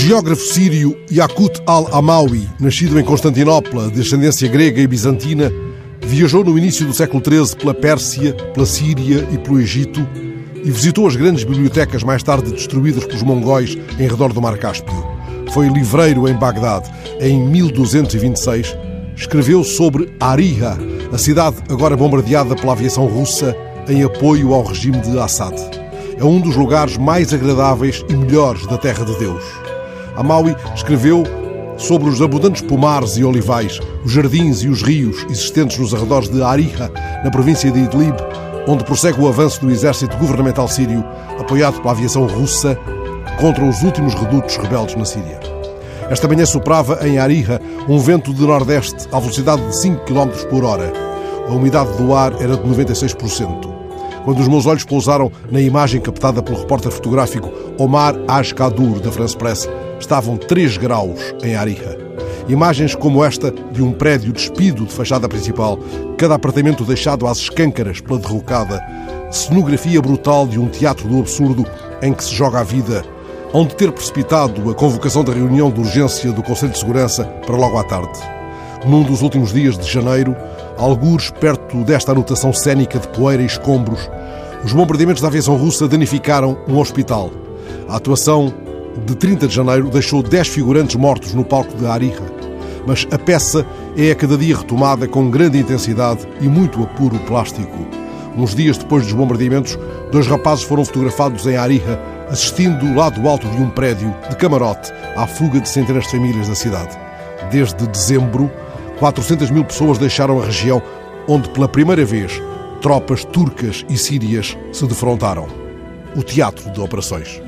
geógrafo sírio Yakut al-Amawi, nascido em Constantinopla, de ascendência grega e bizantina, viajou no início do século XIII pela Pérsia, pela Síria e pelo Egito e visitou as grandes bibliotecas mais tarde destruídas pelos mongóis em redor do Mar Cáspio. Foi livreiro em Bagdade. Em 1226, escreveu sobre Ariha, a cidade agora bombardeada pela aviação russa em apoio ao regime de Assad. É um dos lugares mais agradáveis e melhores da Terra de Deus. Amaui escreveu sobre os abundantes pomares e olivais, os jardins e os rios existentes nos arredores de Ariha, na província de Idlib, onde prossegue o avanço do exército governamental sírio, apoiado pela aviação russa, contra os últimos redutos rebeldes na Síria. Esta manhã soprava em Ariha um vento de nordeste à velocidade de 5 km por hora. A umidade do ar era de 96%. Quando os meus olhos pousaram na imagem captada pelo repórter fotográfico Omar Ashkadur, da France Press, estavam 3 graus em Ariha. Imagens como esta de um prédio despido de fachada principal, cada apartamento deixado às escâncaras pela derrocada, cenografia brutal de um teatro do absurdo em que se joga a vida, onde ter precipitado a convocação da reunião de urgência do Conselho de Segurança para logo à tarde. Num dos últimos dias de janeiro, algures perto desta anotação cênica de poeira e escombros, os bombardeamentos da aviação russa danificaram um hospital. A atuação de 30 de janeiro deixou 10 figurantes mortos no palco de Ariha mas a peça é a cada dia retomada com grande intensidade e muito apuro plástico. Uns dias depois dos bombardeamentos, dois rapazes foram fotografados em Ariha, assistindo do alto de um prédio, de camarote, à fuga de centenas de famílias da cidade. Desde dezembro, 400 mil pessoas deixaram a região onde, pela primeira vez, tropas turcas e sírias se defrontaram. O teatro de operações.